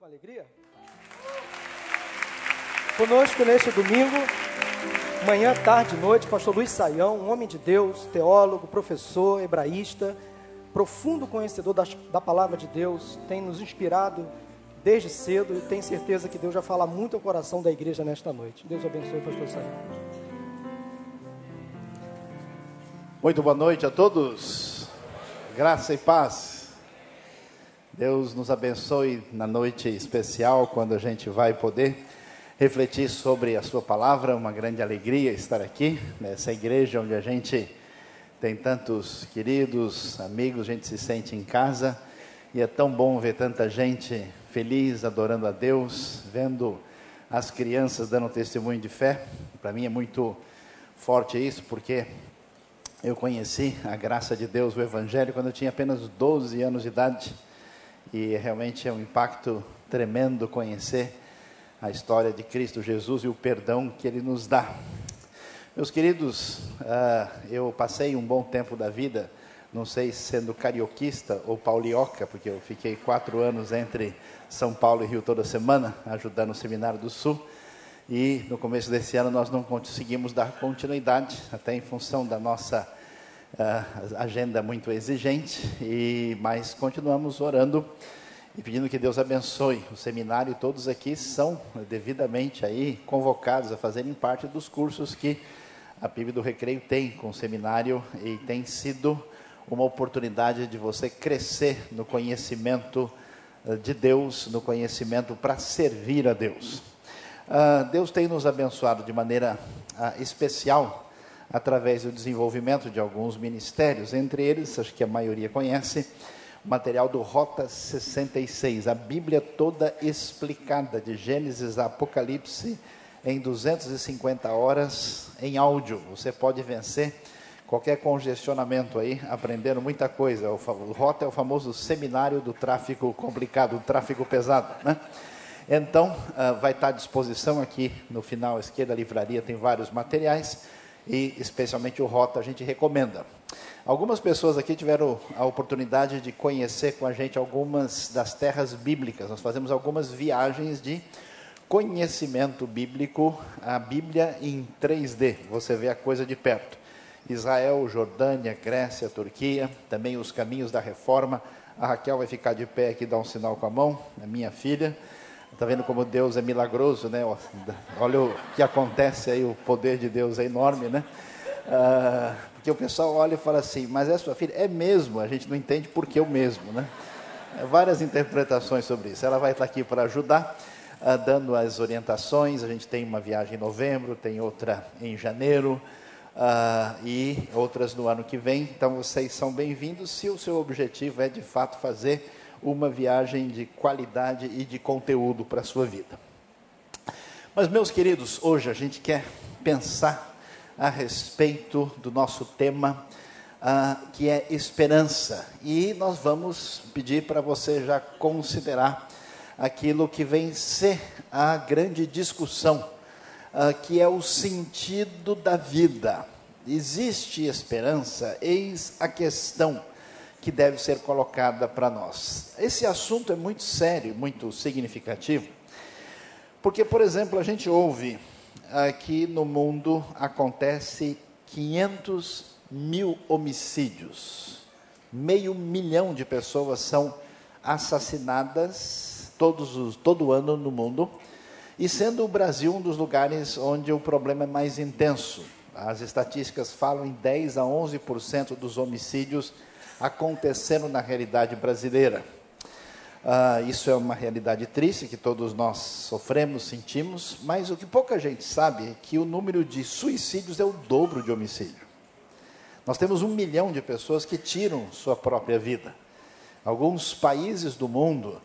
com alegria? Conosco neste domingo, manhã, tarde e noite, pastor Luiz Saião, um homem de Deus, teólogo, professor, hebraísta, profundo conhecedor da, da palavra de Deus, tem nos inspirado desde cedo e tenho certeza que Deus já fala muito ao coração da igreja nesta noite. Deus abençoe, pastor Saião. Muito boa noite a todos. Graça e paz. Deus nos abençoe na noite especial, quando a gente vai poder refletir sobre a Sua palavra. Uma grande alegria estar aqui, nessa igreja onde a gente tem tantos queridos, amigos, a gente se sente em casa. E é tão bom ver tanta gente feliz, adorando a Deus, vendo as crianças dando testemunho de fé. Para mim é muito forte isso, porque eu conheci a graça de Deus, o Evangelho, quando eu tinha apenas 12 anos de idade e realmente é um impacto tremendo conhecer a história de Cristo Jesus e o perdão que Ele nos dá. Meus queridos, uh, eu passei um bom tempo da vida, não sei sendo carioquista ou paulioca, porque eu fiquei quatro anos entre São Paulo e Rio toda semana, ajudando o Seminário do Sul. E no começo desse ano nós não conseguimos dar continuidade, até em função da nossa uh, agenda muito exigente, e mas continuamos orando e pedindo que Deus abençoe o seminário. Todos aqui são devidamente aí convocados a fazerem parte dos cursos que a PIB do Recreio tem com o seminário e tem sido uma oportunidade de você crescer no conhecimento de Deus, no conhecimento para servir a Deus. Uh, Deus tem nos abençoado de maneira uh, especial através do desenvolvimento de alguns ministérios, entre eles, acho que a maioria conhece, o material do Rota 66, a Bíblia toda explicada, de Gênesis a Apocalipse, em 250 horas em áudio. Você pode vencer qualquer congestionamento aí, aprendendo muita coisa. O, Rota é o famoso seminário do tráfico complicado, do tráfico pesado, né? Então, uh, vai estar à disposição aqui no final esquerda, livraria tem vários materiais e especialmente o Rota a gente recomenda. Algumas pessoas aqui tiveram a oportunidade de conhecer com a gente algumas das terras bíblicas. Nós fazemos algumas viagens de conhecimento bíblico, a Bíblia em 3D. Você vê a coisa de perto. Israel, Jordânia, Grécia, Turquia, também os caminhos da reforma. A Raquel vai ficar de pé aqui, dar um sinal com a mão, a minha filha. Está vendo como Deus é milagroso, né? Olha o que acontece aí, o poder de Deus é enorme, né? Ah, porque o pessoal olha e fala assim, mas é sua filha? É mesmo, a gente não entende por que o mesmo, né? É, várias interpretações sobre isso. Ela vai estar aqui para ajudar, ah, dando as orientações. A gente tem uma viagem em novembro, tem outra em janeiro. Uh, e outras no ano que vem. Então vocês são bem-vindos se o seu objetivo é de fato fazer uma viagem de qualidade e de conteúdo para a sua vida. Mas, meus queridos, hoje a gente quer pensar a respeito do nosso tema, uh, que é esperança. E nós vamos pedir para você já considerar aquilo que vem ser a grande discussão, uh, que é o sentido da vida. Existe esperança? Eis a questão que deve ser colocada para nós. Esse assunto é muito sério, muito significativo, porque, por exemplo, a gente ouve aqui no mundo acontece 500 mil homicídios, meio milhão de pessoas são assassinadas todos os, todo ano no mundo, e sendo o Brasil um dos lugares onde o problema é mais intenso. As estatísticas falam em 10 a 11% dos homicídios acontecendo na realidade brasileira. Ah, isso é uma realidade triste que todos nós sofremos, sentimos, mas o que pouca gente sabe é que o número de suicídios é o dobro de homicídio. Nós temos um milhão de pessoas que tiram sua própria vida. Alguns países do mundo,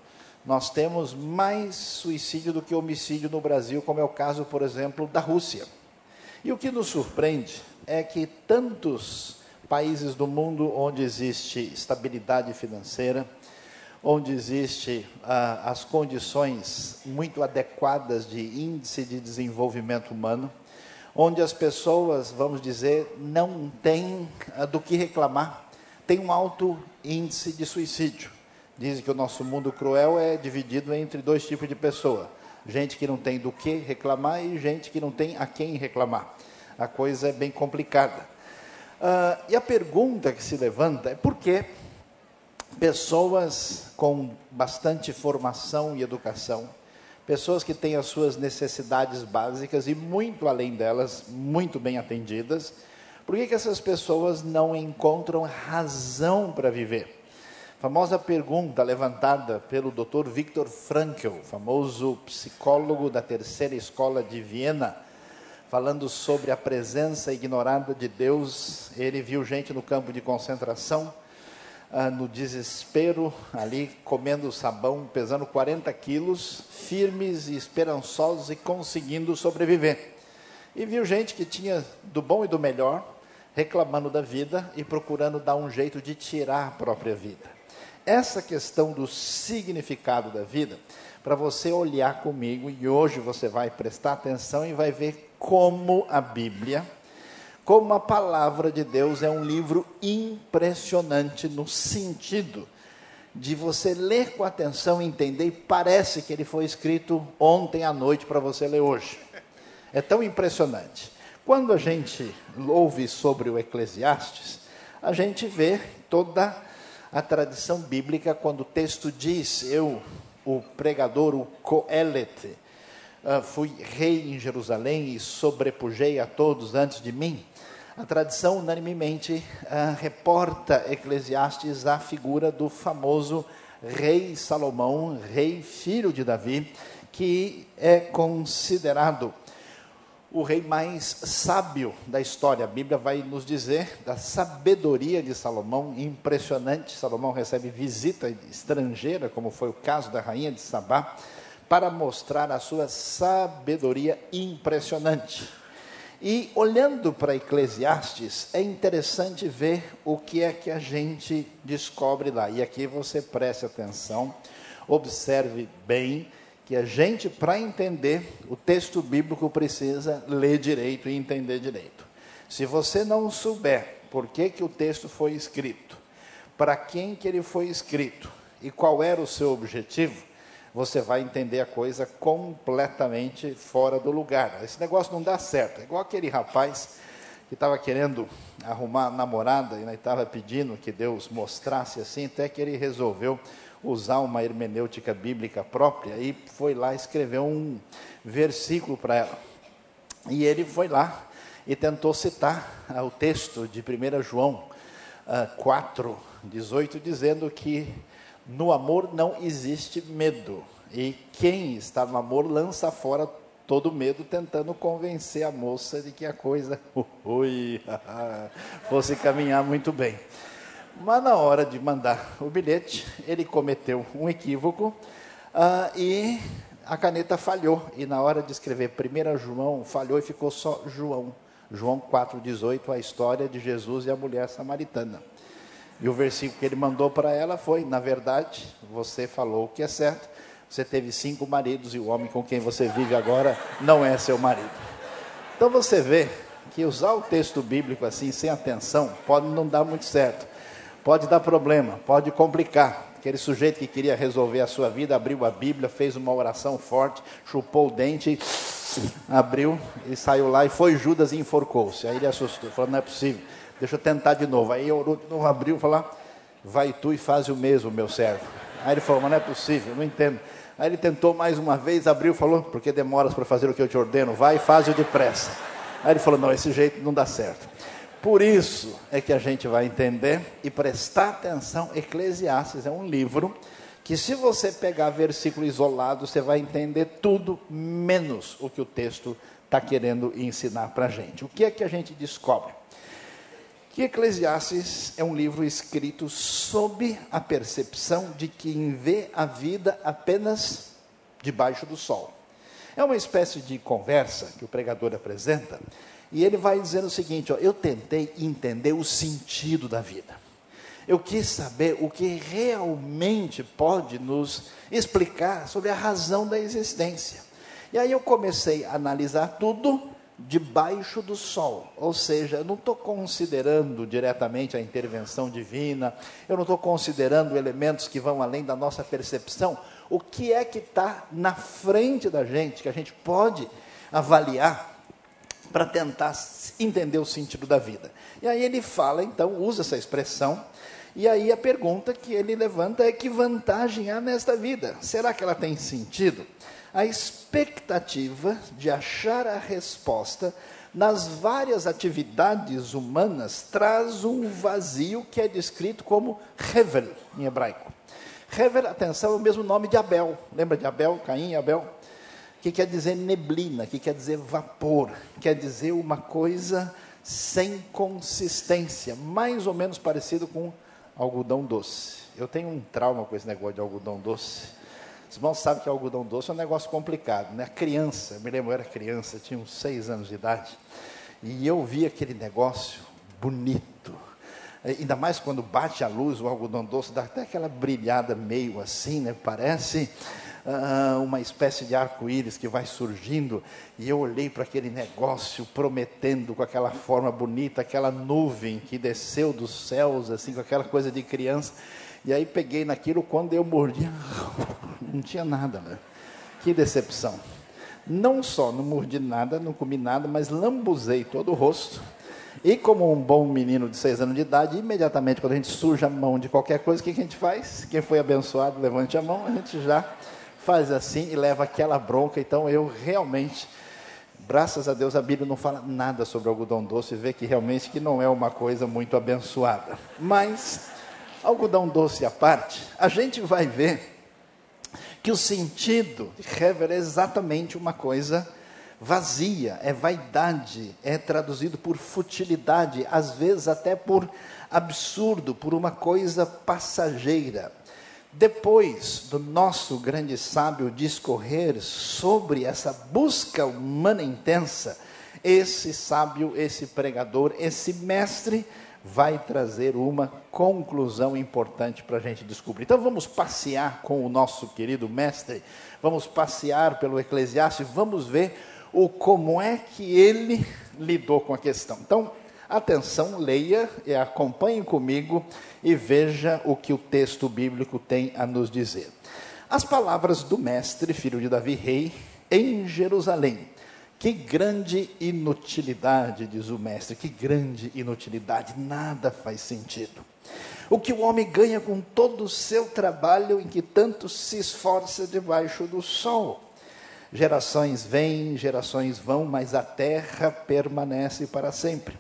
nós temos mais suicídio do que homicídio no Brasil, como é o caso, por exemplo, da Rússia. E o que nos surpreende é que tantos países do mundo onde existe estabilidade financeira, onde existe ah, as condições muito adequadas de índice de desenvolvimento humano, onde as pessoas, vamos dizer, não têm ah, do que reclamar, tem um alto índice de suicídio. Dizem que o nosso mundo cruel é dividido entre dois tipos de pessoa: gente que não tem do que reclamar e gente que não tem a quem reclamar. A coisa é bem complicada. Uh, e a pergunta que se levanta é por que pessoas com bastante formação e educação, pessoas que têm as suas necessidades básicas e muito além delas, muito bem atendidas, por que, que essas pessoas não encontram razão para viver? Famosa pergunta levantada pelo Dr. Viktor Frankl, famoso psicólogo da terceira escola de Viena, falando sobre a presença ignorada de Deus. Ele viu gente no campo de concentração, ah, no desespero, ali comendo sabão, pesando 40 quilos, firmes e esperançosos e conseguindo sobreviver. E viu gente que tinha do bom e do melhor, reclamando da vida e procurando dar um jeito de tirar a própria vida. Essa questão do significado da vida, para você olhar comigo, e hoje você vai prestar atenção e vai ver como a Bíblia, como a palavra de Deus é um livro impressionante no sentido de você ler com atenção e entender, e parece que ele foi escrito ontem à noite para você ler hoje. É tão impressionante. Quando a gente ouve sobre o Eclesiastes, a gente vê toda a tradição bíblica quando o texto diz: Eu, o pregador, o Coelet, uh, fui rei em Jerusalém e sobrepujei a todos antes de mim. A tradição unanimemente uh, reporta Eclesiastes a figura do famoso rei Salomão, rei filho de Davi, que é considerado o rei mais sábio da história. A Bíblia vai nos dizer da sabedoria de Salomão, impressionante. Salomão recebe visita estrangeira, como foi o caso da rainha de Sabá, para mostrar a sua sabedoria impressionante. E olhando para Eclesiastes, é interessante ver o que é que a gente descobre lá. E aqui você preste atenção, observe bem que a gente, para entender o texto bíblico, precisa ler direito e entender direito. Se você não souber por que, que o texto foi escrito, para quem que ele foi escrito e qual era o seu objetivo, você vai entender a coisa completamente fora do lugar. Esse negócio não dá certo. É igual aquele rapaz que estava querendo arrumar namorada e estava pedindo que Deus mostrasse assim, até que ele resolveu usar uma hermenêutica bíblica própria e foi lá escrever um versículo para ela. E ele foi lá e tentou citar ah, o texto de 1 João uh, 4, 18, dizendo que no amor não existe medo. E quem está no amor lança fora todo medo, tentando convencer a moça de que a coisa ui, fosse caminhar muito bem. Mas na hora de mandar o bilhete, ele cometeu um equívoco uh, e a caneta falhou. E na hora de escrever 1 João, falhou e ficou só João. João 4,18, a história de Jesus e a mulher samaritana. E o versículo que ele mandou para ela foi: Na verdade, você falou o que é certo, você teve cinco maridos e o homem com quem você vive agora não é seu marido. Então você vê que usar o texto bíblico assim, sem atenção, pode não dar muito certo pode dar problema, pode complicar. Aquele sujeito que queria resolver a sua vida abriu a Bíblia, fez uma oração forte, chupou o dente, abriu e saiu lá e foi Judas e enforcou-se. Aí ele assustou, falou: Não é possível, deixa eu tentar de novo. Aí orou de novo, abriu e falou: Vai tu e faz o mesmo, meu servo. Aí ele falou: Mas não é possível, não entendo. Aí ele tentou mais uma vez, abriu e falou: Porque demoras para fazer o que eu te ordeno? Vai e faz o depressa. Aí ele falou: Não, esse jeito não dá certo. Por isso é que a gente vai entender e prestar atenção. Eclesiastes é um livro que, se você pegar versículo isolado, você vai entender tudo menos o que o texto está querendo ensinar para a gente. O que é que a gente descobre? Que Eclesiastes é um livro escrito sob a percepção de quem vê a vida apenas debaixo do sol. É uma espécie de conversa que o pregador apresenta e ele vai dizendo o seguinte: ó, eu tentei entender o sentido da vida. Eu quis saber o que realmente pode nos explicar sobre a razão da existência. E aí eu comecei a analisar tudo debaixo do sol. Ou seja, eu não estou considerando diretamente a intervenção divina, eu não estou considerando elementos que vão além da nossa percepção. O que é que está na frente da gente, que a gente pode avaliar para tentar entender o sentido da vida? E aí ele fala, então, usa essa expressão. E aí a pergunta que ele levanta é: que vantagem há nesta vida? Será que ela tem sentido? a expectativa de achar a resposta nas várias atividades humanas traz um vazio que é descrito como Hevel em hebraico. Hevel, atenção, é o mesmo nome de Abel. Lembra de Abel, Caim Abel? Que quer dizer neblina, que quer dizer vapor, quer dizer uma coisa sem consistência, mais ou menos parecido com algodão doce. Eu tenho um trauma com esse negócio de algodão doce. Os irmãos sabem que algodão doce é um negócio complicado, né? Criança, me lembro, eu era criança, tinha uns seis anos de idade, e eu vi aquele negócio bonito. Ainda mais quando bate a luz, o algodão doce dá até aquela brilhada meio assim, né? Parece uh, uma espécie de arco-íris que vai surgindo. E eu olhei para aquele negócio prometendo com aquela forma bonita, aquela nuvem que desceu dos céus, assim, com aquela coisa de criança. E aí peguei naquilo, quando eu mordi, não tinha nada, né? Que decepção. Não só não mordi nada, não comi nada, mas lambuzei todo o rosto. E como um bom menino de seis anos de idade, imediatamente quando a gente suja a mão de qualquer coisa, o que a gente faz? Quem foi abençoado, levante a mão, a gente já faz assim e leva aquela bronca. Então eu realmente, graças a Deus, a Bíblia não fala nada sobre algodão doce, vê que realmente que não é uma coisa muito abençoada. Mas algodão doce à parte, a gente vai ver que o sentido Hever é exatamente uma coisa vazia, é vaidade, é traduzido por futilidade, às vezes até por absurdo, por uma coisa passageira. Depois do nosso grande sábio discorrer sobre essa busca humana intensa, esse sábio, esse pregador, esse mestre, vai trazer uma conclusão importante para a gente descobrir. Então vamos passear com o nosso querido mestre, vamos passear pelo Eclesiastes, vamos ver o como é que ele lidou com a questão. Então, atenção, leia e acompanhe comigo e veja o que o texto bíblico tem a nos dizer. As palavras do mestre, filho de Davi, rei, em Jerusalém que grande inutilidade, diz o mestre, que grande inutilidade, nada faz sentido. O que o homem ganha com todo o seu trabalho em que tanto se esforça debaixo do sol. Gerações vêm, gerações vão, mas a terra permanece para sempre.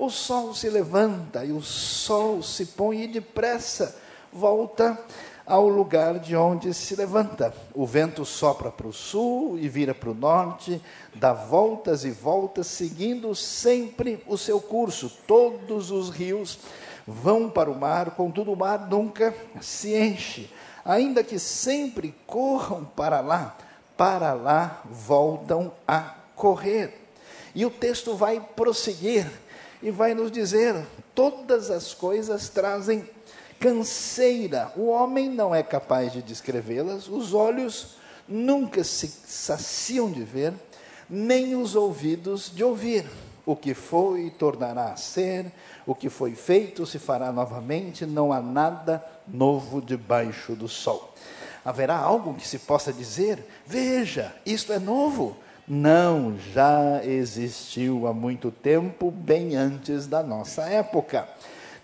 O sol se levanta e o sol se põe e depressa volta ao lugar de onde se levanta. O vento sopra para o sul e vira para o norte, dá voltas e voltas, seguindo sempre o seu curso. Todos os rios vão para o mar, contudo o mar nunca se enche. Ainda que sempre corram para lá, para lá voltam a correr. E o texto vai prosseguir e vai nos dizer: todas as coisas trazem canseira. O homem não é capaz de descrevê-las, os olhos nunca se saciam de ver, nem os ouvidos de ouvir. O que foi tornará a ser, o que foi feito se fará novamente, não há nada novo debaixo do sol. Haverá algo que se possa dizer: veja, isto é novo? Não, já existiu há muito tempo, bem antes da nossa época.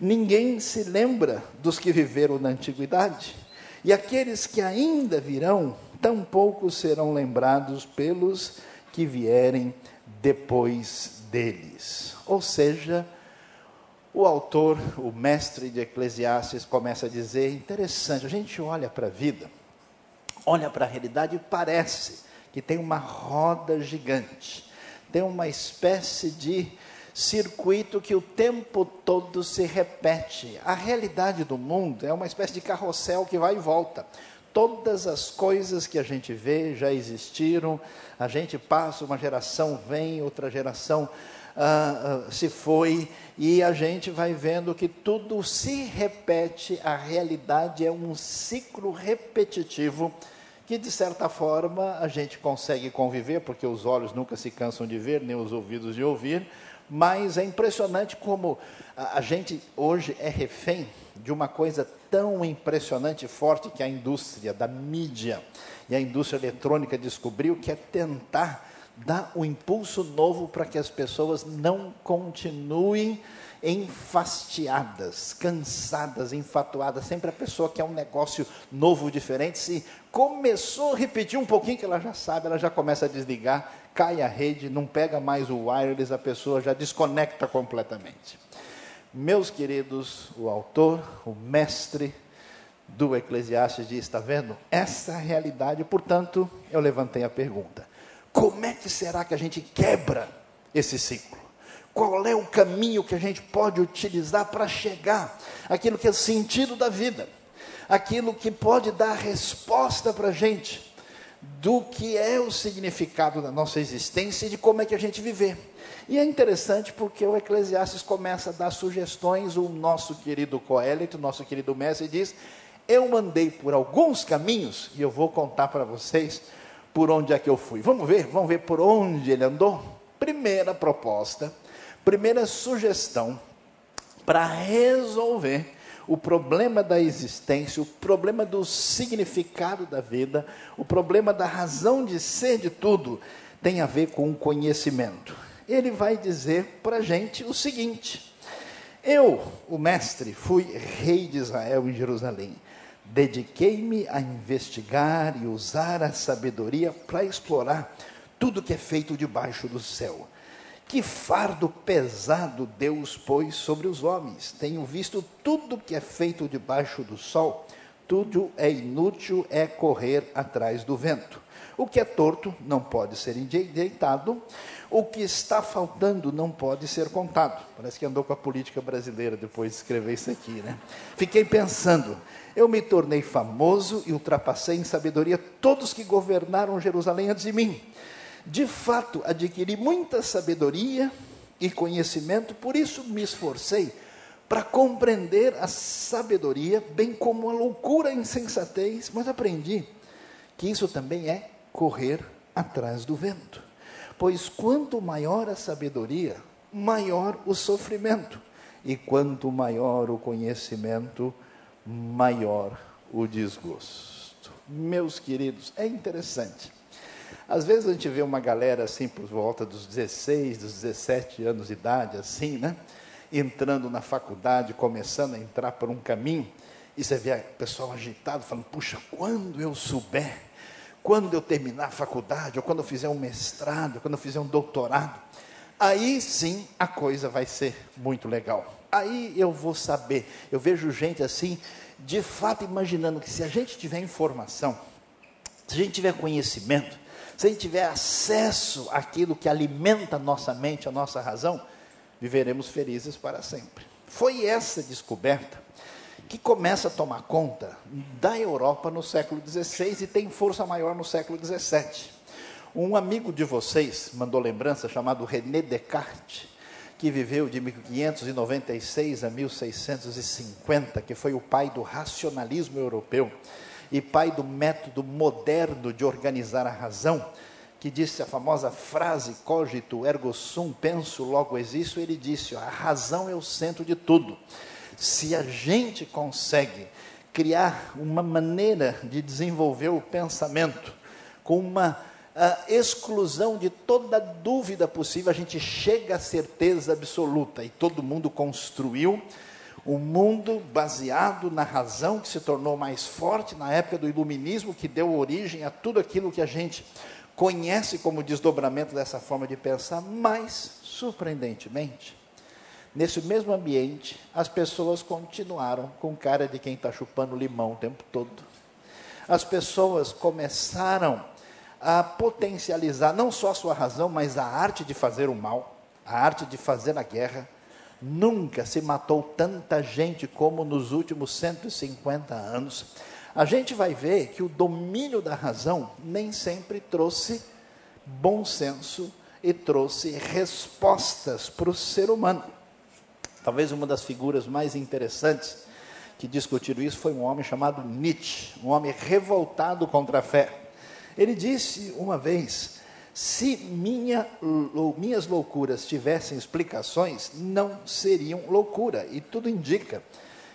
Ninguém se lembra dos que viveram na antiguidade, e aqueles que ainda virão, tampouco serão lembrados pelos que vierem depois deles. Ou seja, o autor, o mestre de Eclesiastes, começa a dizer: interessante, a gente olha para a vida, olha para a realidade e parece que tem uma roda gigante, tem uma espécie de circuito que o tempo todo se repete. A realidade do mundo é uma espécie de carrossel que vai e volta. Todas as coisas que a gente vê já existiram, a gente passa, uma geração vem, outra geração ah, ah, se foi, e a gente vai vendo que tudo se repete, a realidade é um ciclo repetitivo que de certa forma a gente consegue conviver, porque os olhos nunca se cansam de ver, nem os ouvidos de ouvir, mas é impressionante como a, gente hoje é refém de uma coisa tão impressionante e forte que a indústria da mídia e a indústria eletrônica descobriu, que é tentar dar um impulso novo para que as pessoas não continuem enfastiadas, cansadas, enfatuadas. Sempre a pessoa quer um negócio novo, diferente. Se começou a repetir um pouquinho que ela já sabe, ela já começa a desligar, cai a rede, não pega mais o wireless, a pessoa já desconecta completamente. Meus queridos, o autor, o mestre do Eclesiastes diz: está vendo? Essa é realidade, portanto, eu levantei a pergunta: como é que será que a gente quebra esse ciclo? Qual é o caminho que a gente pode utilizar para chegar àquilo que é o sentido da vida, aquilo que pode dar resposta para a gente do que é o significado da nossa existência e de como é que a gente viver. E é interessante porque o Eclesiastes começa a dar sugestões, o nosso querido Coelho, o nosso querido mestre, diz: Eu mandei por alguns caminhos e eu vou contar para vocês por onde é que eu fui. Vamos ver? Vamos ver por onde ele andou? Primeira proposta Primeira sugestão para resolver o problema da existência, o problema do significado da vida, o problema da razão de ser de tudo, tem a ver com o conhecimento. Ele vai dizer para a gente o seguinte: Eu, o mestre, fui rei de Israel em Jerusalém. Dediquei-me a investigar e usar a sabedoria para explorar tudo que é feito debaixo do céu que fardo pesado Deus pôs sobre os homens. Tenho visto tudo que é feito debaixo do sol, tudo é inútil, é correr atrás do vento. O que é torto não pode ser endireitado, o que está faltando não pode ser contado. Parece que andou com a política brasileira depois de escrever isso aqui, né? Fiquei pensando, eu me tornei famoso e ultrapassei em sabedoria todos que governaram Jerusalém antes de mim. De fato, adquiri muita sabedoria e conhecimento, por isso me esforcei para compreender a sabedoria, bem como a loucura e insensatez, mas aprendi que isso também é correr atrás do vento. Pois quanto maior a sabedoria, maior o sofrimento, e quanto maior o conhecimento, maior o desgosto. Meus queridos, é interessante às vezes a gente vê uma galera assim por volta dos 16, dos 17 anos de idade, assim, né? Entrando na faculdade, começando a entrar por um caminho, e você vê o pessoal agitado, falando: puxa, quando eu souber, quando eu terminar a faculdade, ou quando eu fizer um mestrado, quando eu fizer um doutorado, aí sim a coisa vai ser muito legal. Aí eu vou saber. Eu vejo gente assim, de fato, imaginando que se a gente tiver informação, se a gente tiver conhecimento, se a gente tiver acesso àquilo que alimenta a nossa mente, a nossa razão, viveremos felizes para sempre. Foi essa descoberta que começa a tomar conta da Europa no século XVI e tem força maior no século XVII. Um amigo de vocês mandou lembrança chamado René Descartes, que viveu de 1596 a 1650, que foi o pai do racionalismo europeu e pai do método moderno de organizar a razão, que disse a famosa frase cogito ergo sum, penso, logo existo, ele disse: a razão é o centro de tudo. Se a gente consegue criar uma maneira de desenvolver o pensamento com uma exclusão de toda dúvida possível, a gente chega à certeza absoluta e todo mundo construiu um mundo baseado na razão que se tornou mais forte na época do iluminismo, que deu origem a tudo aquilo que a gente conhece como desdobramento dessa forma de pensar, mas, surpreendentemente, nesse mesmo ambiente, as pessoas continuaram com cara de quem está chupando limão o tempo todo. As pessoas começaram a potencializar não só a sua razão, mas a arte de fazer o mal, a arte de fazer a guerra, Nunca se matou tanta gente como nos últimos 150 anos. A gente vai ver que o domínio da razão nem sempre trouxe bom senso e trouxe respostas para o ser humano. Talvez uma das figuras mais interessantes que discutiu isso foi um homem chamado Nietzsche, um homem revoltado contra a fé. Ele disse uma vez: se minha, minhas loucuras tivessem explicações, não seriam loucura. E tudo indica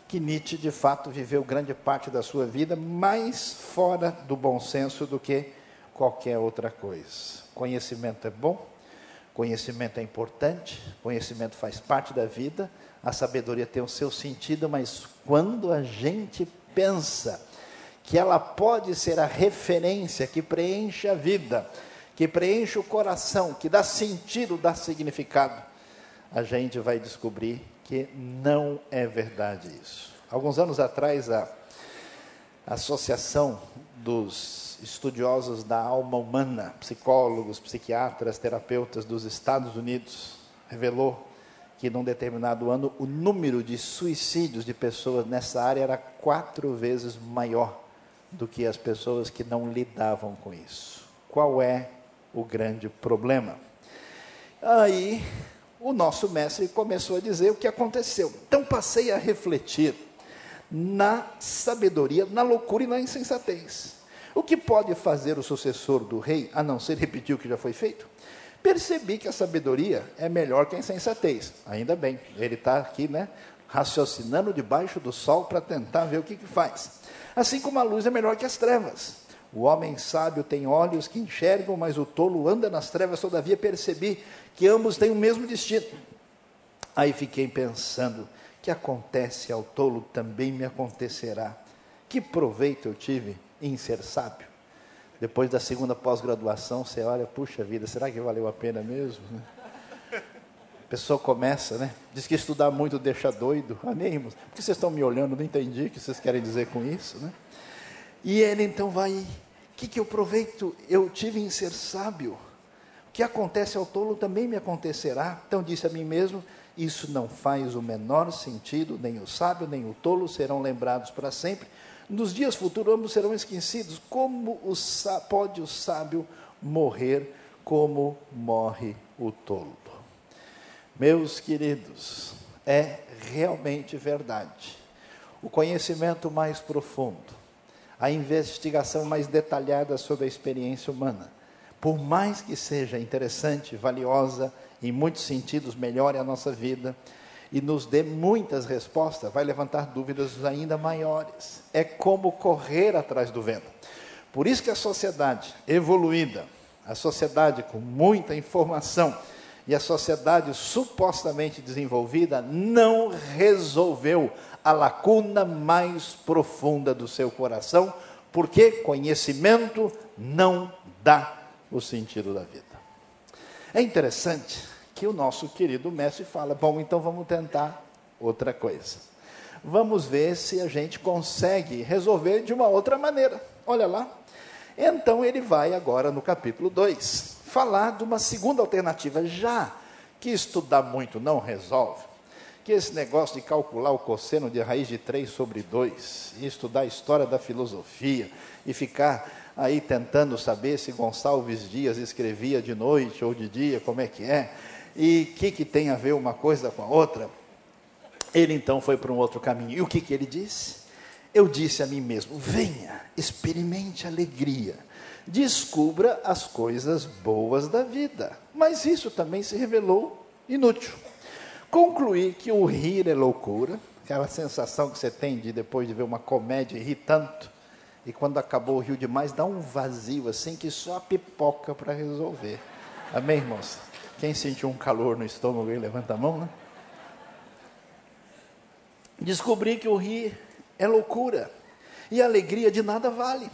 que Nietzsche, de fato, viveu grande parte da sua vida mais fora do bom senso do que qualquer outra coisa. Conhecimento é bom, conhecimento é importante, conhecimento faz parte da vida, a sabedoria tem o seu sentido, mas quando a gente pensa que ela pode ser a referência que preenche a vida, que preenche o coração, que dá sentido, dá significado, a gente vai descobrir que não é verdade isso. Alguns anos atrás, a Associação dos Estudiosos da Alma Humana, psicólogos, psiquiatras, terapeutas dos Estados Unidos, revelou que num determinado ano o número de suicídios de pessoas nessa área era quatro vezes maior do que as pessoas que não lidavam com isso. Qual é o grande problema? Aí o nosso mestre começou a dizer o que aconteceu. Então passei a refletir na sabedoria, na loucura e na insensatez. O que pode fazer o sucessor do rei, a não ser repetir o que já foi feito? Percebi que a sabedoria é melhor que a insensatez. Ainda bem, ele está aqui, né? Raciocinando debaixo do sol para tentar ver o que, que faz. Assim como a luz é melhor que as trevas. O homem sábio tem olhos que enxergam, mas o tolo anda nas trevas. Todavia percebi que ambos têm o mesmo destino. Aí fiquei pensando: que acontece ao tolo também me acontecerá. Que proveito eu tive em ser sábio? Depois da segunda pós-graduação, você olha, puxa vida, será que valeu a pena mesmo? Né? A pessoa começa, né? Diz que estudar muito deixa doido. Amém, irmãos? Por que vocês estão me olhando? Não entendi o que vocês querem dizer com isso, né? E ele então vai, o que, que eu proveito eu tive em ser sábio? O que acontece ao tolo também me acontecerá. Então disse a mim mesmo, isso não faz o menor sentido, nem o sábio nem o tolo serão lembrados para sempre. Nos dias futuros, ambos serão esquecidos. Como o pode o sábio morrer como morre o tolo? Meus queridos, é realmente verdade. O conhecimento mais profundo, a investigação mais detalhada sobre a experiência humana, por mais que seja interessante, valiosa, em muitos sentidos melhore a nossa vida, e nos dê muitas respostas, vai levantar dúvidas ainda maiores. É como correr atrás do vento. Por isso que a sociedade evoluída, a sociedade com muita informação e a sociedade supostamente desenvolvida não resolveu a lacuna mais profunda do seu coração, porque conhecimento não dá o sentido da vida. É interessante que o nosso querido mestre fala: bom, então vamos tentar outra coisa. Vamos ver se a gente consegue resolver de uma outra maneira. Olha lá. Então ele vai agora no capítulo 2 falar de uma segunda alternativa, já que estudar muito não resolve. Que esse negócio de calcular o cosseno de raiz de 3 sobre 2, e estudar a história da filosofia, e ficar aí tentando saber se Gonçalves Dias escrevia de noite ou de dia, como é que é, e o que, que tem a ver uma coisa com a outra? Ele então foi para um outro caminho. E o que, que ele disse? Eu disse a mim mesmo: venha, experimente alegria, descubra as coisas boas da vida. Mas isso também se revelou inútil. Concluí que o rir é loucura, aquela sensação que você tem de depois de ver uma comédia rir tanto, e quando acabou o rio demais, dá um vazio assim que só a pipoca para resolver. Amém, irmãos? Quem sentiu um calor no estômago aí, levanta a mão, né? Descobri que o rir é loucura e a alegria de nada vale.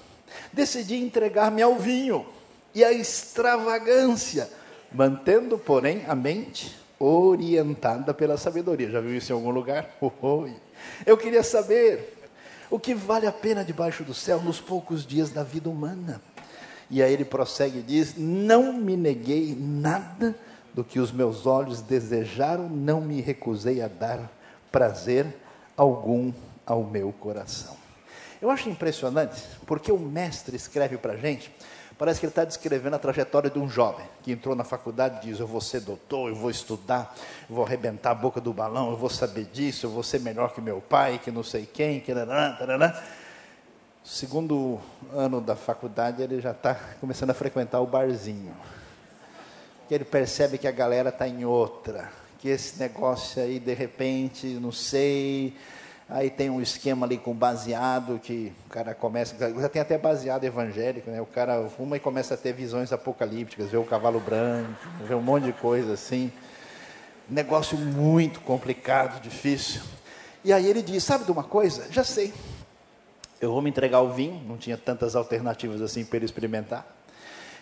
Decidi entregar-me ao vinho e à extravagância, mantendo, porém, a mente orientada pela sabedoria. Já viu isso em algum lugar? Eu queria saber o que vale a pena debaixo do céu nos poucos dias da vida humana. E aí ele prossegue e diz: Não me neguei nada do que os meus olhos desejaram, não me recusei a dar prazer algum ao meu coração. Eu acho impressionante, porque o mestre escreve para a gente, Parece que ele está descrevendo a trajetória de um jovem que entrou na faculdade e diz: Eu vou ser doutor, eu vou estudar, eu vou arrebentar a boca do balão, eu vou saber disso, eu vou ser melhor que meu pai, que não sei quem, que. Segundo ano da faculdade, ele já está começando a frequentar o barzinho. Que ele percebe que a galera está em outra, que esse negócio aí, de repente, não sei, Aí tem um esquema ali com baseado, que o cara começa. Já tem até baseado evangélico, né? O cara fuma e começa a ter visões apocalípticas, vê o cavalo branco, vê um monte de coisa assim. Negócio muito complicado, difícil. E aí ele diz: Sabe de uma coisa? Já sei. Eu vou me entregar ao vinho, não tinha tantas alternativas assim para ele experimentar.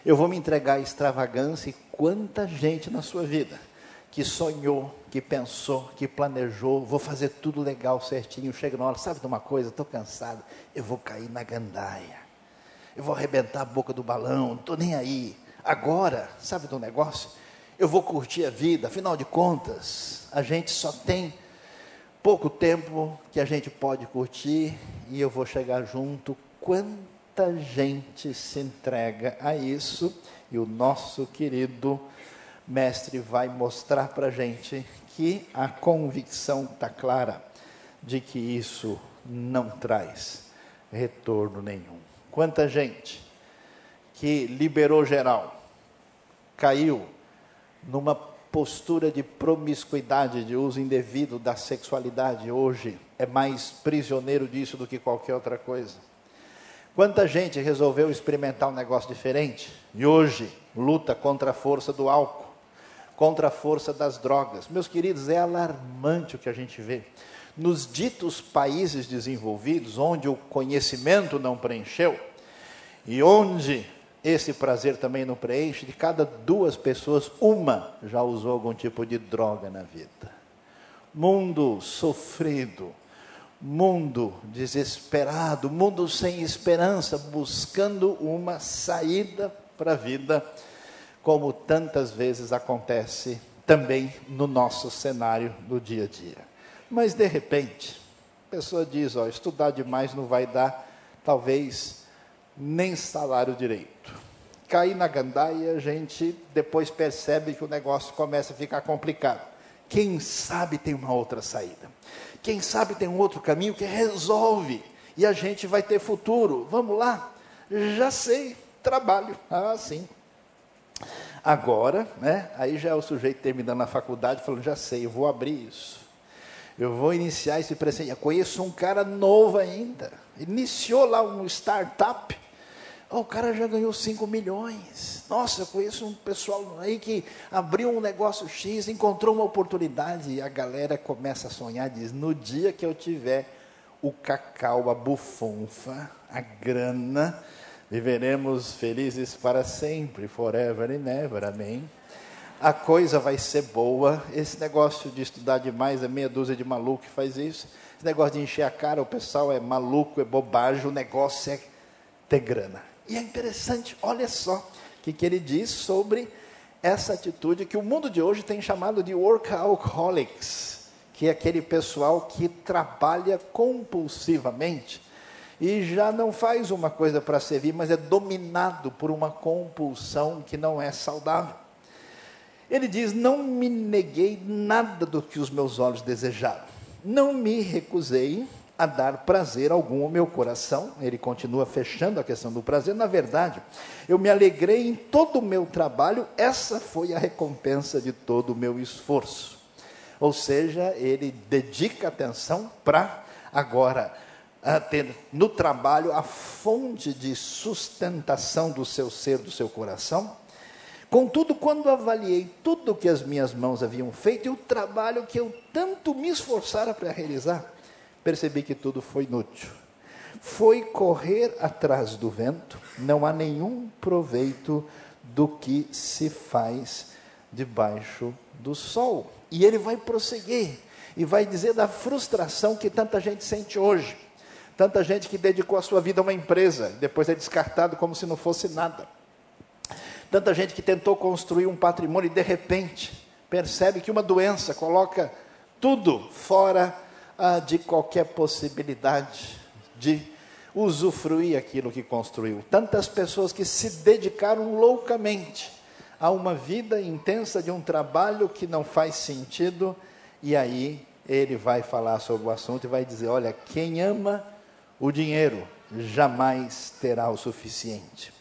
Eu vou me entregar à extravagância e quanta gente na sua vida que sonhou, que pensou, que planejou, vou fazer tudo legal, certinho. Chega na hora, sabe de uma coisa? Estou cansado, eu vou cair na gandaia, eu vou arrebentar a boca do balão, não estou nem aí. Agora, sabe do negócio? Eu vou curtir a vida, afinal de contas, a gente só tem pouco tempo que a gente pode curtir e eu vou chegar junto. Quanta gente se entrega a isso e o nosso querido mestre vai mostrar para a gente que a convicção está clara de que isso não traz retorno nenhum. Quanta gente que liberou geral, caiu numa postura de promiscuidade, de uso indevido da sexualidade, hoje é mais prisioneiro disso do que qualquer outra coisa. Quanta gente resolveu experimentar um negócio diferente e hoje luta contra a força do álcool contra a força das drogas. Meus queridos, é alarmante o que a gente vê. Nos ditos países desenvolvidos, onde o conhecimento não preencheu, e onde esse prazer também não preenche, de cada duas pessoas, uma já usou algum tipo de droga na vida. Mundo sofrido, mundo desesperado, mundo sem esperança, buscando uma saída para a vida como tantas vezes acontece também no nosso cenário do dia a dia. Mas de repente, a pessoa diz: ó, estudar demais não vai dar, talvez, nem salário direito. Cair na gandaia, a gente depois percebe que o negócio começa a ficar complicado. Quem sabe tem uma outra saída. Quem sabe tem um outro caminho que resolve e a gente vai ter futuro. Vamos lá? Já sei, trabalho. Ah, sim. Agora, né, aí já é o sujeito terminando a faculdade, falando, já sei, eu vou abrir isso. Eu vou iniciar esse presente. Eu conheço um cara novo ainda. Iniciou lá um startup. Oh, o cara já ganhou 5 milhões. Nossa, eu conheço um pessoal aí que abriu um negócio X, encontrou uma oportunidade. E a galera começa a sonhar, diz: no dia que eu tiver o cacau, a bufunfa, a grana, Viveremos felizes para sempre, forever and ever, amém. A coisa vai ser boa. Esse negócio de estudar demais é meia dúzia de maluco que faz isso. Esse negócio de encher a cara, o pessoal é maluco, é bobagem, o negócio é ter grana. E é interessante, olha só o que, que ele diz sobre essa atitude que o mundo de hoje tem chamado de workaholics, que é aquele pessoal que trabalha compulsivamente e já não faz uma coisa para servir, mas é dominado por uma compulsão que não é saudável. Ele diz: Não me neguei nada do que os meus olhos desejaram, não me recusei a dar prazer algum ao meu coração. Ele continua fechando a questão do prazer. Na verdade, eu me alegrei em todo o meu trabalho, essa foi a recompensa de todo o meu esforço. Ou seja, ele dedica atenção para agora no trabalho a fonte de sustentação do seu ser, do seu coração. Contudo, quando avaliei tudo o que as minhas mãos haviam feito e o trabalho que eu tanto me esforçara para realizar, percebi que tudo foi inútil. Foi correr atrás do vento, não há nenhum proveito do que se faz debaixo do sol. E ele vai prosseguir e vai dizer da frustração que tanta gente sente hoje. Tanta gente que dedicou a sua vida a uma empresa, depois é descartado como se não fosse nada. Tanta gente que tentou construir um patrimônio e de repente percebe que uma doença coloca tudo fora ah, de qualquer possibilidade de usufruir aquilo que construiu. Tantas pessoas que se dedicaram loucamente a uma vida intensa de um trabalho que não faz sentido, e aí ele vai falar sobre o assunto e vai dizer: olha, quem ama o dinheiro jamais terá o suficiente.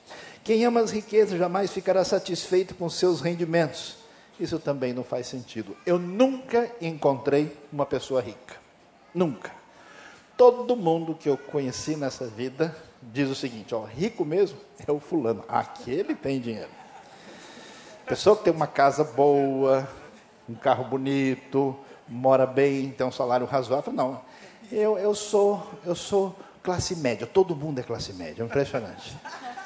Quem ama as riquezas jamais ficará satisfeito com seus rendimentos. Isso também não faz sentido. Eu nunca encontrei uma pessoa rica. Nunca. Todo mundo que eu conheci nessa vida diz o seguinte: ó, rico mesmo é o fulano. Aquele tem dinheiro. Pessoa que tem uma casa boa, um carro bonito, mora bem, tem um salário razoável. Não. Eu, eu sou eu sou classe média. Todo mundo é classe média. É impressionante.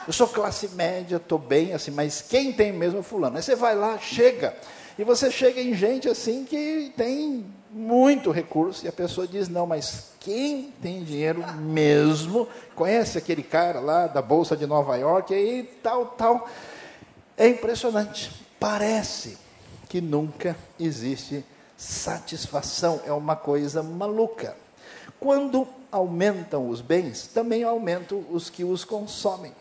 Eu sou classe média, estou bem, assim, mas quem tem mesmo é fulano. Aí você vai lá, chega. E você chega em gente assim que tem muito recurso, e a pessoa diz: não, mas quem tem dinheiro mesmo, conhece aquele cara lá da Bolsa de Nova York, aí tal, tal. É impressionante. Parece que nunca existe satisfação, é uma coisa maluca. Quando aumentam os bens, também aumentam os que os consomem.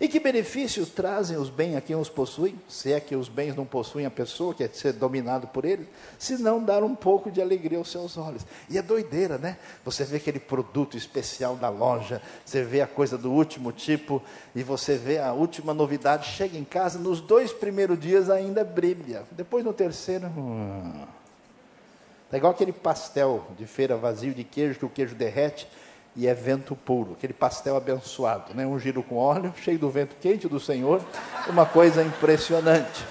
E que benefício trazem os bens a quem os possui, se é que os bens não possuem a pessoa, que é ser dominado por ele, se não dar um pouco de alegria aos seus olhos. E é doideira, né? Você vê aquele produto especial da loja, você vê a coisa do último tipo, e você vê a última novidade, chega em casa, nos dois primeiros dias ainda brilha, depois no terceiro. Hum. É igual aquele pastel de feira vazio de queijo, que o queijo derrete e é vento puro, aquele pastel abençoado, né? um giro com óleo, cheio do vento quente do Senhor, uma coisa impressionante.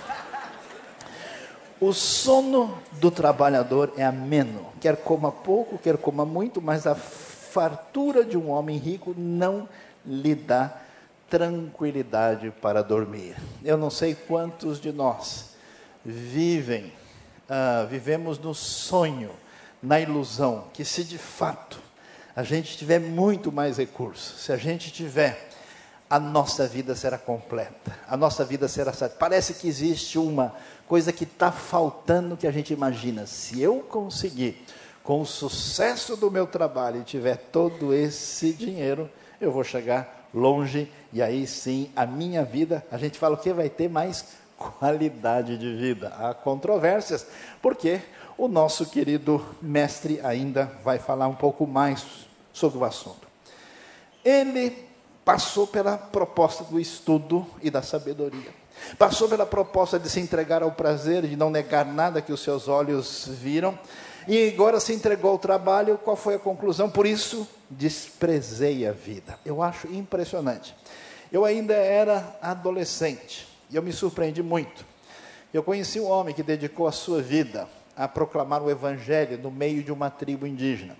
O sono do trabalhador é ameno, quer coma pouco, quer coma muito, mas a fartura de um homem rico não lhe dá tranquilidade para dormir. Eu não sei quantos de nós vivem, uh, vivemos no sonho, na ilusão, que se de fato a gente tiver muito mais recursos, se a gente tiver, a nossa vida será completa, a nossa vida será satisfeita. Parece que existe uma coisa que está faltando que a gente imagina. Se eu conseguir, com o sucesso do meu trabalho, e tiver todo esse dinheiro, eu vou chegar longe e aí sim a minha vida, a gente fala o que vai ter mais qualidade de vida. Há controvérsias, porque o nosso querido mestre ainda vai falar um pouco mais sobre o assunto. Ele passou pela proposta do estudo e da sabedoria. Passou pela proposta de se entregar ao prazer, de não negar nada que os seus olhos viram. E agora se entregou ao trabalho. Qual foi a conclusão? Por isso, desprezei a vida. Eu acho impressionante. Eu ainda era adolescente e eu me surpreendi muito. Eu conheci um homem que dedicou a sua vida a proclamar o evangelho no meio de uma tribo indígena.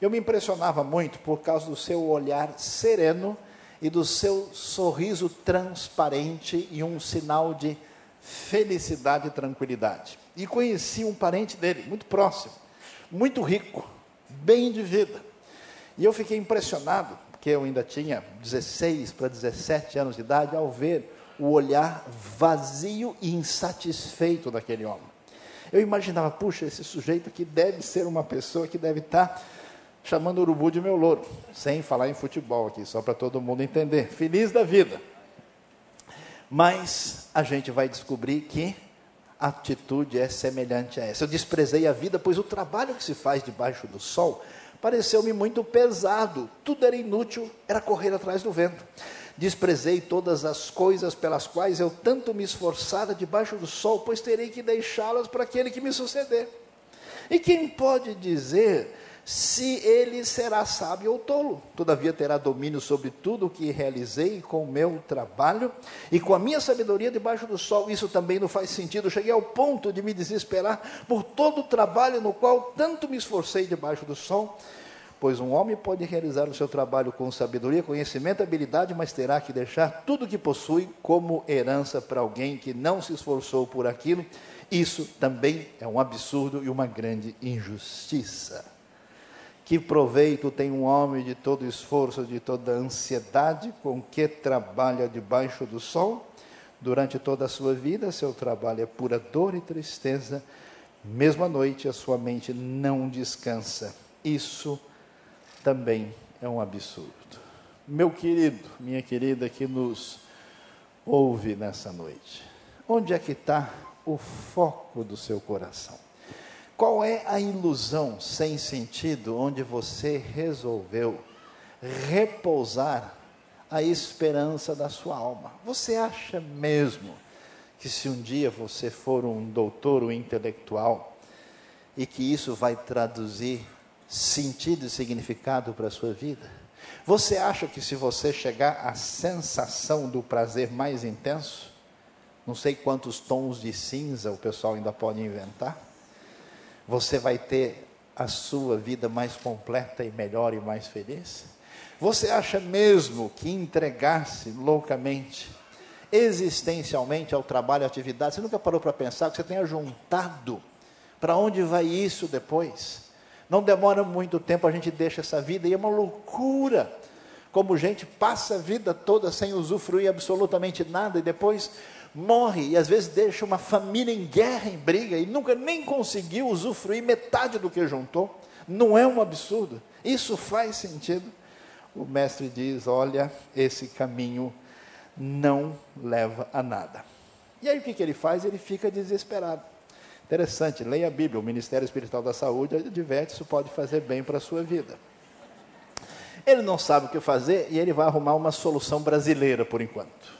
Eu me impressionava muito por causa do seu olhar sereno e do seu sorriso transparente e um sinal de felicidade e tranquilidade. E conheci um parente dele, muito próximo, muito rico, bem de vida. E eu fiquei impressionado, porque eu ainda tinha 16 para 17 anos de idade, ao ver o olhar vazio e insatisfeito daquele homem. Eu imaginava, puxa, esse sujeito aqui deve ser uma pessoa que deve estar chamando o urubu de meu louro, sem falar em futebol aqui, só para todo mundo entender. Feliz da vida. Mas a gente vai descobrir que a atitude é semelhante a essa. Eu desprezei a vida, pois o trabalho que se faz debaixo do sol pareceu-me muito pesado, tudo era inútil, era correr atrás do vento. Desprezei todas as coisas pelas quais eu tanto me esforçara debaixo do sol, pois terei que deixá-las para aquele que me suceder. E quem pode dizer se ele será sábio ou tolo. Todavia terá domínio sobre tudo o que realizei com o meu trabalho e com a minha sabedoria debaixo do sol. Isso também não faz sentido. cheguei ao ponto de me desesperar por todo o trabalho no qual tanto me esforcei debaixo do sol. Pois um homem pode realizar o seu trabalho com sabedoria, conhecimento, habilidade, mas terá que deixar tudo o que possui como herança para alguém que não se esforçou por aquilo. Isso também é um absurdo e uma grande injustiça. Que proveito tem um homem de todo esforço, de toda ansiedade, com que trabalha debaixo do sol? Durante toda a sua vida, seu trabalho é pura dor e tristeza. Mesmo à noite, a sua mente não descansa. Isso também é um absurdo. Meu querido, minha querida que nos ouve nessa noite, onde é que está o foco do seu coração? Qual é a ilusão sem sentido onde você resolveu repousar a esperança da sua alma? Você acha mesmo que se um dia você for um doutor, um intelectual, e que isso vai traduzir sentido e significado para a sua vida? Você acha que se você chegar à sensação do prazer mais intenso, não sei quantos tons de cinza o pessoal ainda pode inventar, você vai ter a sua vida mais completa e melhor e mais feliz? Você acha mesmo que entregar-se loucamente, existencialmente ao trabalho e atividade, você nunca parou para pensar que você tenha juntado? Para onde vai isso depois? Não demora muito tempo, a gente deixa essa vida e é uma loucura. Como gente passa a vida toda sem usufruir absolutamente nada e depois morre e às vezes deixa uma família em guerra, em briga e nunca nem conseguiu usufruir metade do que juntou. Não é um absurdo? Isso faz sentido? O mestre diz: olha, esse caminho não leva a nada. E aí o que, que ele faz? Ele fica desesperado. Interessante, leia a Bíblia, o Ministério Espiritual da Saúde adverte, isso pode fazer bem para a sua vida. Ele não sabe o que fazer e ele vai arrumar uma solução brasileira por enquanto.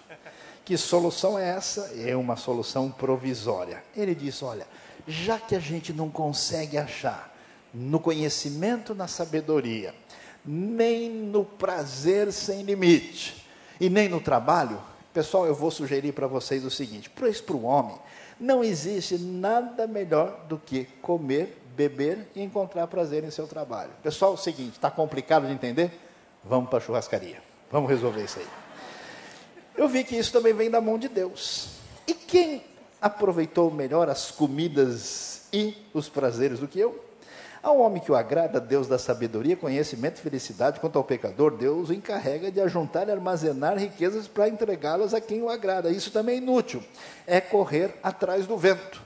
Que solução é essa? É uma solução provisória. Ele diz: olha, já que a gente não consegue achar no conhecimento, na sabedoria, nem no prazer sem limite, e nem no trabalho, pessoal, eu vou sugerir para vocês o seguinte: para o homem, não existe nada melhor do que comer, beber e encontrar prazer em seu trabalho. Pessoal, é o seguinte, está complicado de entender? Vamos para a churrascaria. Vamos resolver isso aí. Eu vi que isso também vem da mão de Deus. E quem aproveitou melhor as comidas e os prazeres do que eu? Ao homem que o agrada, Deus dá sabedoria, conhecimento e felicidade. Quanto ao pecador, Deus o encarrega de ajuntar e armazenar riquezas para entregá-las a quem o agrada. Isso também é inútil. É correr atrás do vento.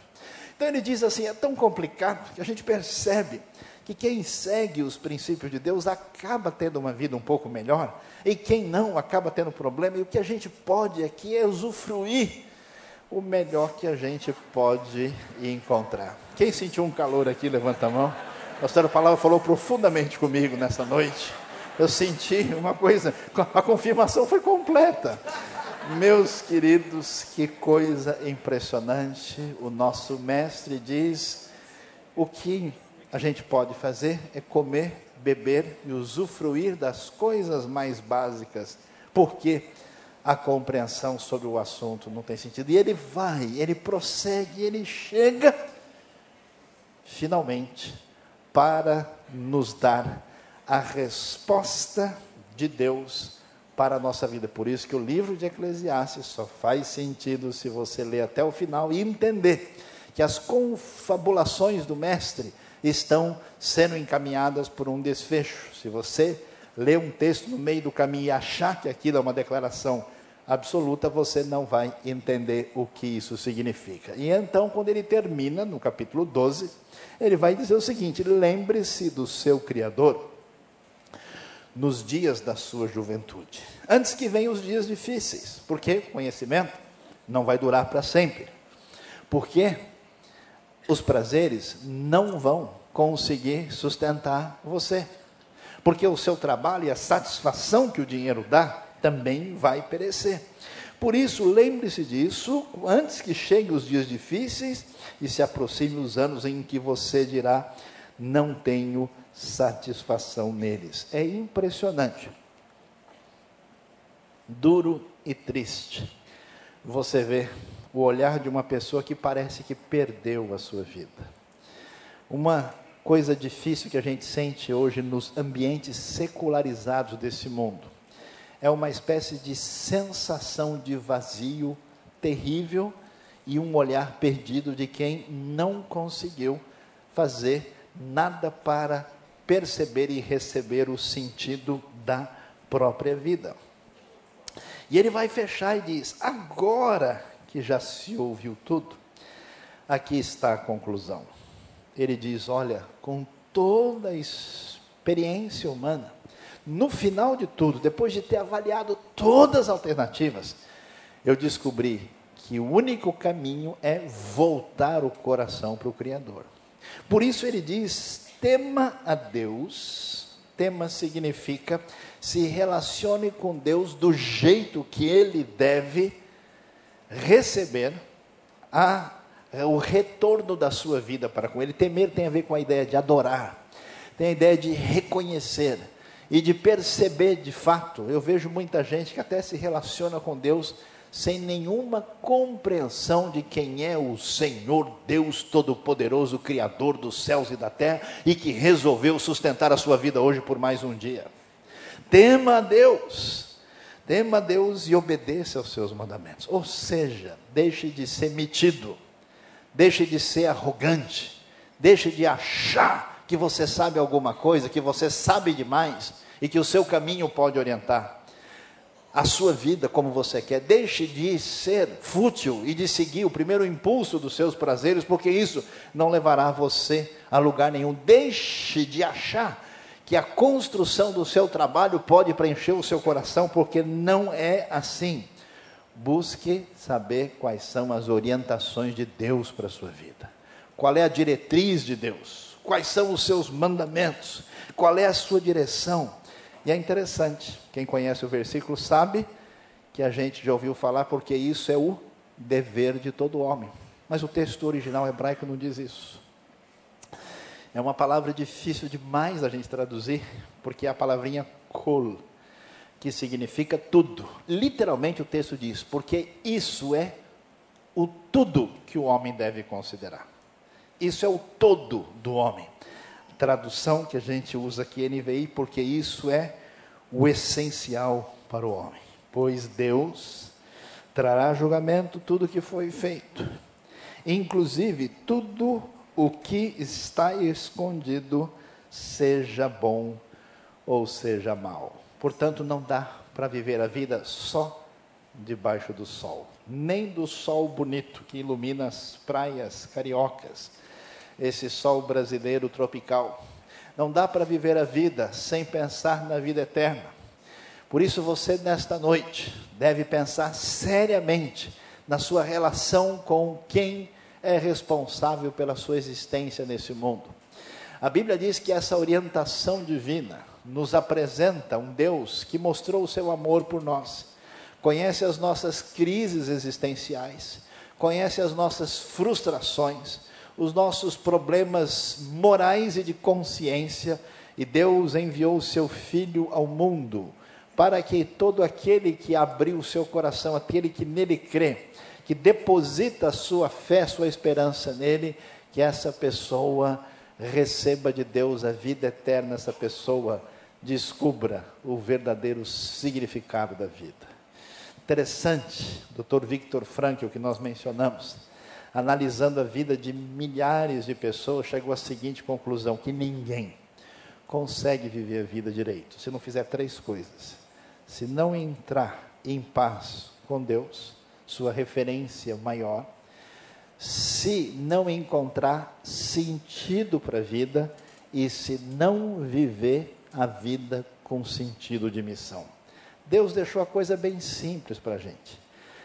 Então ele diz assim: é tão complicado que a gente percebe que quem segue os princípios de Deus acaba tendo uma vida um pouco melhor, e quem não acaba tendo problema. E o que a gente pode aqui é usufruir o melhor que a gente pode encontrar. Quem sentiu um calor aqui, levanta a mão. Pastora Palavra falou profundamente comigo nessa noite. Eu senti uma coisa, a confirmação foi completa. Meus queridos, que coisa impressionante. O nosso mestre diz: o que a gente pode fazer é comer, beber e usufruir das coisas mais básicas, porque a compreensão sobre o assunto não tem sentido. E ele vai, ele prossegue, ele chega, finalmente, para nos dar a resposta de Deus para a nossa vida. Por isso que o livro de Eclesiastes só faz sentido se você ler até o final e entender que as confabulações do mestre estão sendo encaminhadas por um desfecho. Se você ler um texto no meio do caminho e achar que aquilo é uma declaração absoluta, você não vai entender o que isso significa. E então, quando ele termina, no capítulo 12, ele vai dizer o seguinte: lembre-se do seu Criador nos dias da sua juventude, antes que venham os dias difíceis, porque conhecimento não vai durar para sempre, porque os prazeres não vão conseguir sustentar você, porque o seu trabalho e a satisfação que o dinheiro dá também vai perecer. Por isso, lembre-se disso antes que cheguem os dias difíceis e se aproximem os anos em que você dirá: não tenho satisfação neles. É impressionante. Duro e triste. Você vê o olhar de uma pessoa que parece que perdeu a sua vida. Uma coisa difícil que a gente sente hoje nos ambientes secularizados desse mundo é uma espécie de sensação de vazio terrível e um olhar perdido de quem não conseguiu fazer nada para perceber e receber o sentido da própria vida. E ele vai fechar e diz: agora que já se ouviu tudo, aqui está a conclusão. Ele diz: olha, com toda a experiência humana, no final de tudo, depois de ter avaliado todas as alternativas, eu descobri que o único caminho é voltar o coração para o Criador. Por isso ele diz: tema a Deus. Tema significa se relacione com Deus do jeito que ele deve receber a, o retorno da sua vida para com ele. Temer tem a ver com a ideia de adorar, tem a ideia de reconhecer e de perceber de fato. Eu vejo muita gente que até se relaciona com Deus sem nenhuma compreensão de quem é o Senhor Deus Todo-Poderoso, Criador dos céus e da terra, e que resolveu sustentar a sua vida hoje por mais um dia. Tema a Deus, tema a Deus e obedeça aos seus mandamentos. Ou seja, deixe de ser metido, deixe de ser arrogante, deixe de achar que você sabe alguma coisa, que você sabe demais e que o seu caminho pode orientar a sua vida como você quer. Deixe de ser fútil e de seguir o primeiro impulso dos seus prazeres, porque isso não levará você a lugar nenhum. Deixe de achar que a construção do seu trabalho pode preencher o seu coração, porque não é assim. Busque saber quais são as orientações de Deus para a sua vida. Qual é a diretriz de Deus? Quais são os seus mandamentos? Qual é a sua direção? E é interessante, quem conhece o versículo sabe que a gente já ouviu falar, porque isso é o dever de todo homem. Mas o texto original hebraico não diz isso. É uma palavra difícil demais a gente traduzir, porque é a palavrinha kol, que significa tudo. Literalmente o texto diz, porque isso é o tudo que o homem deve considerar. Isso é o todo do homem tradução que a gente usa aqui, NVI, porque isso é o essencial para o homem. Pois Deus trará julgamento tudo que foi feito, inclusive tudo o que está escondido, seja bom ou seja mal. Portanto, não dá para viver a vida só debaixo do sol, nem do sol bonito que ilumina as praias cariocas esse sol brasileiro tropical. Não dá para viver a vida sem pensar na vida eterna. Por isso, você, nesta noite, deve pensar seriamente na sua relação com quem é responsável pela sua existência nesse mundo. A Bíblia diz que essa orientação divina nos apresenta um Deus que mostrou o seu amor por nós, conhece as nossas crises existenciais, conhece as nossas frustrações, os nossos problemas morais e de consciência, e Deus enviou o seu Filho ao mundo, para que todo aquele que abriu o seu coração, aquele que nele crê, que deposita a sua fé, sua esperança nele, que essa pessoa receba de Deus a vida eterna, essa pessoa descubra o verdadeiro significado da vida. Interessante, Dr. Victor Frankl, que nós mencionamos, analisando a vida de milhares de pessoas, chegou à seguinte conclusão: que ninguém consegue viver a vida direito se não fizer três coisas. Se não entrar em paz com Deus, sua referência maior, se não encontrar sentido para a vida e se não viver a vida com sentido de missão. Deus deixou a coisa bem simples para a gente.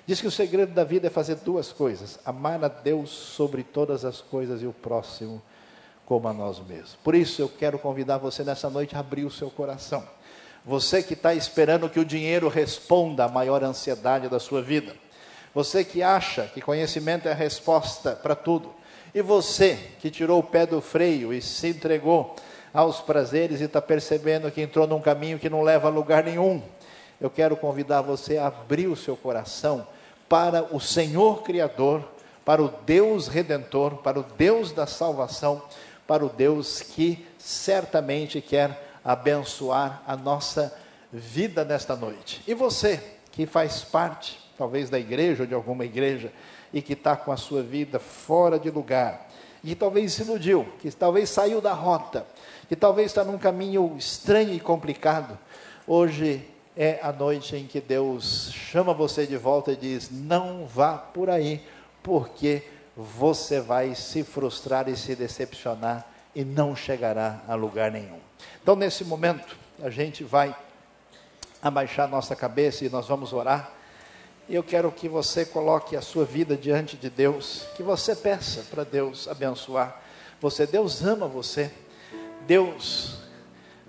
Diz que o segredo da vida é fazer duas coisas: amar a Deus sobre todas as coisas e o próximo como a nós mesmos. Por isso eu quero convidar você nessa noite a abrir o seu coração. Você que está esperando que o dinheiro responda à maior ansiedade da sua vida. Você que acha que conhecimento é a resposta para tudo. E você que tirou o pé do freio e se entregou aos prazeres e está percebendo que entrou num caminho que não leva a lugar nenhum. Eu quero convidar você a abrir o seu coração para o Senhor Criador, para o Deus Redentor, para o Deus da salvação, para o Deus que certamente quer abençoar a nossa vida nesta noite. E você que faz parte, talvez, da igreja ou de alguma igreja, e que está com a sua vida fora de lugar, e talvez se iludiu, que talvez saiu da rota, que talvez está num caminho estranho e complicado, hoje é a noite em que Deus chama você de volta e diz: não vá por aí, porque você vai se frustrar e se decepcionar e não chegará a lugar nenhum. Então, nesse momento, a gente vai abaixar nossa cabeça e nós vamos orar. Eu quero que você coloque a sua vida diante de Deus, que você peça para Deus abençoar você. Deus ama você. Deus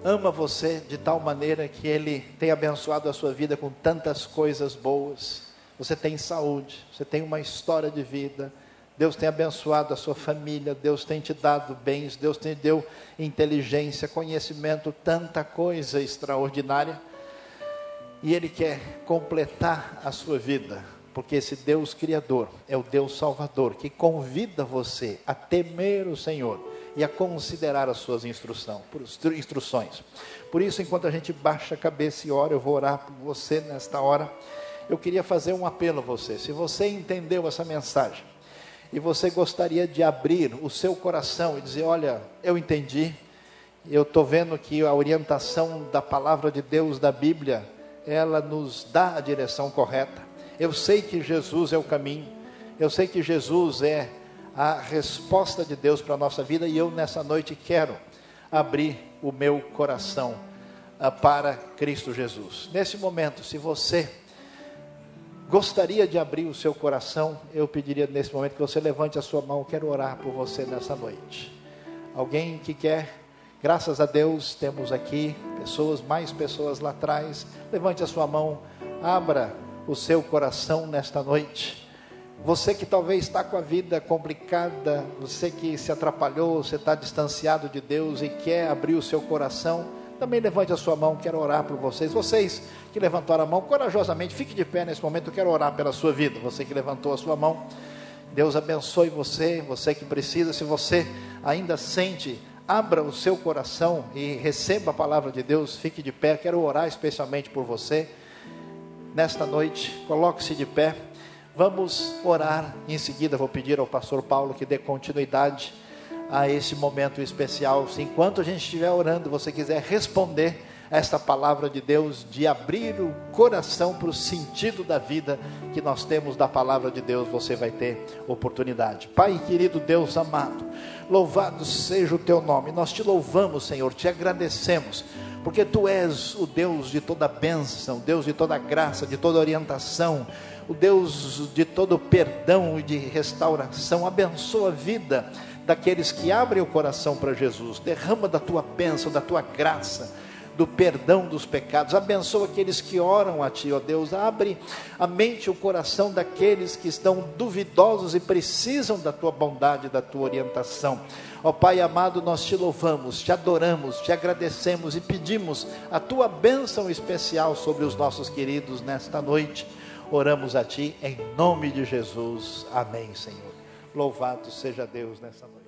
ama você de tal maneira que Ele tem abençoado a sua vida com tantas coisas boas. Você tem saúde, você tem uma história de vida. Deus tem abençoado a sua família, Deus tem te dado bens, Deus te deu inteligência, conhecimento, tanta coisa extraordinária. E Ele quer completar a sua vida, porque esse Deus Criador é o Deus Salvador que convida você a temer o Senhor e a considerar as suas instrução, instruções. Por isso, enquanto a gente baixa a cabeça e ora, eu vou orar por você nesta hora. Eu queria fazer um apelo a você. Se você entendeu essa mensagem e você gostaria de abrir o seu coração e dizer: Olha, eu entendi, eu estou vendo que a orientação da palavra de Deus, da Bíblia, ela nos dá a direção correta. Eu sei que Jesus é o caminho, eu sei que Jesus é a resposta de Deus para a nossa vida e eu nessa noite quero abrir o meu coração uh, para Cristo Jesus. Nesse momento, se você gostaria de abrir o seu coração, eu pediria nesse momento que você levante a sua mão, quero orar por você nessa noite. Alguém que quer, graças a Deus, temos aqui pessoas, mais pessoas lá atrás. Levante a sua mão, abra o seu coração nesta noite. Você que talvez está com a vida complicada, você que se atrapalhou, você está distanciado de Deus e quer abrir o seu coração, também levante a sua mão, quero orar por vocês. Vocês que levantaram a mão, corajosamente, fique de pé nesse momento, eu quero orar pela sua vida. Você que levantou a sua mão, Deus abençoe você, você que precisa, se você ainda sente, abra o seu coração e receba a palavra de Deus, fique de pé, quero orar especialmente por você. Nesta noite, coloque-se de pé. Vamos orar. Em seguida, vou pedir ao pastor Paulo que dê continuidade a esse momento especial. Se enquanto a gente estiver orando, você quiser responder a esta palavra de Deus, de abrir o coração para o sentido da vida que nós temos da palavra de Deus, você vai ter oportunidade. Pai querido Deus amado, louvado seja o teu nome. Nós te louvamos, Senhor, te agradecemos porque tu és o Deus de toda bênção, Deus de toda graça, de toda orientação, o Deus de todo perdão e de restauração. Abençoa a vida daqueles que abrem o coração para Jesus. Derrama da tua bênção, da tua graça, do perdão dos pecados. Abençoa aqueles que oram a ti, ó Deus. Abre a mente e o coração daqueles que estão duvidosos e precisam da tua bondade, da tua orientação. Ó Pai amado, nós te louvamos, te adoramos, te agradecemos e pedimos a tua bênção especial sobre os nossos queridos nesta noite. Oramos a Ti em nome de Jesus. Amém, Senhor. Louvado seja Deus nessa noite.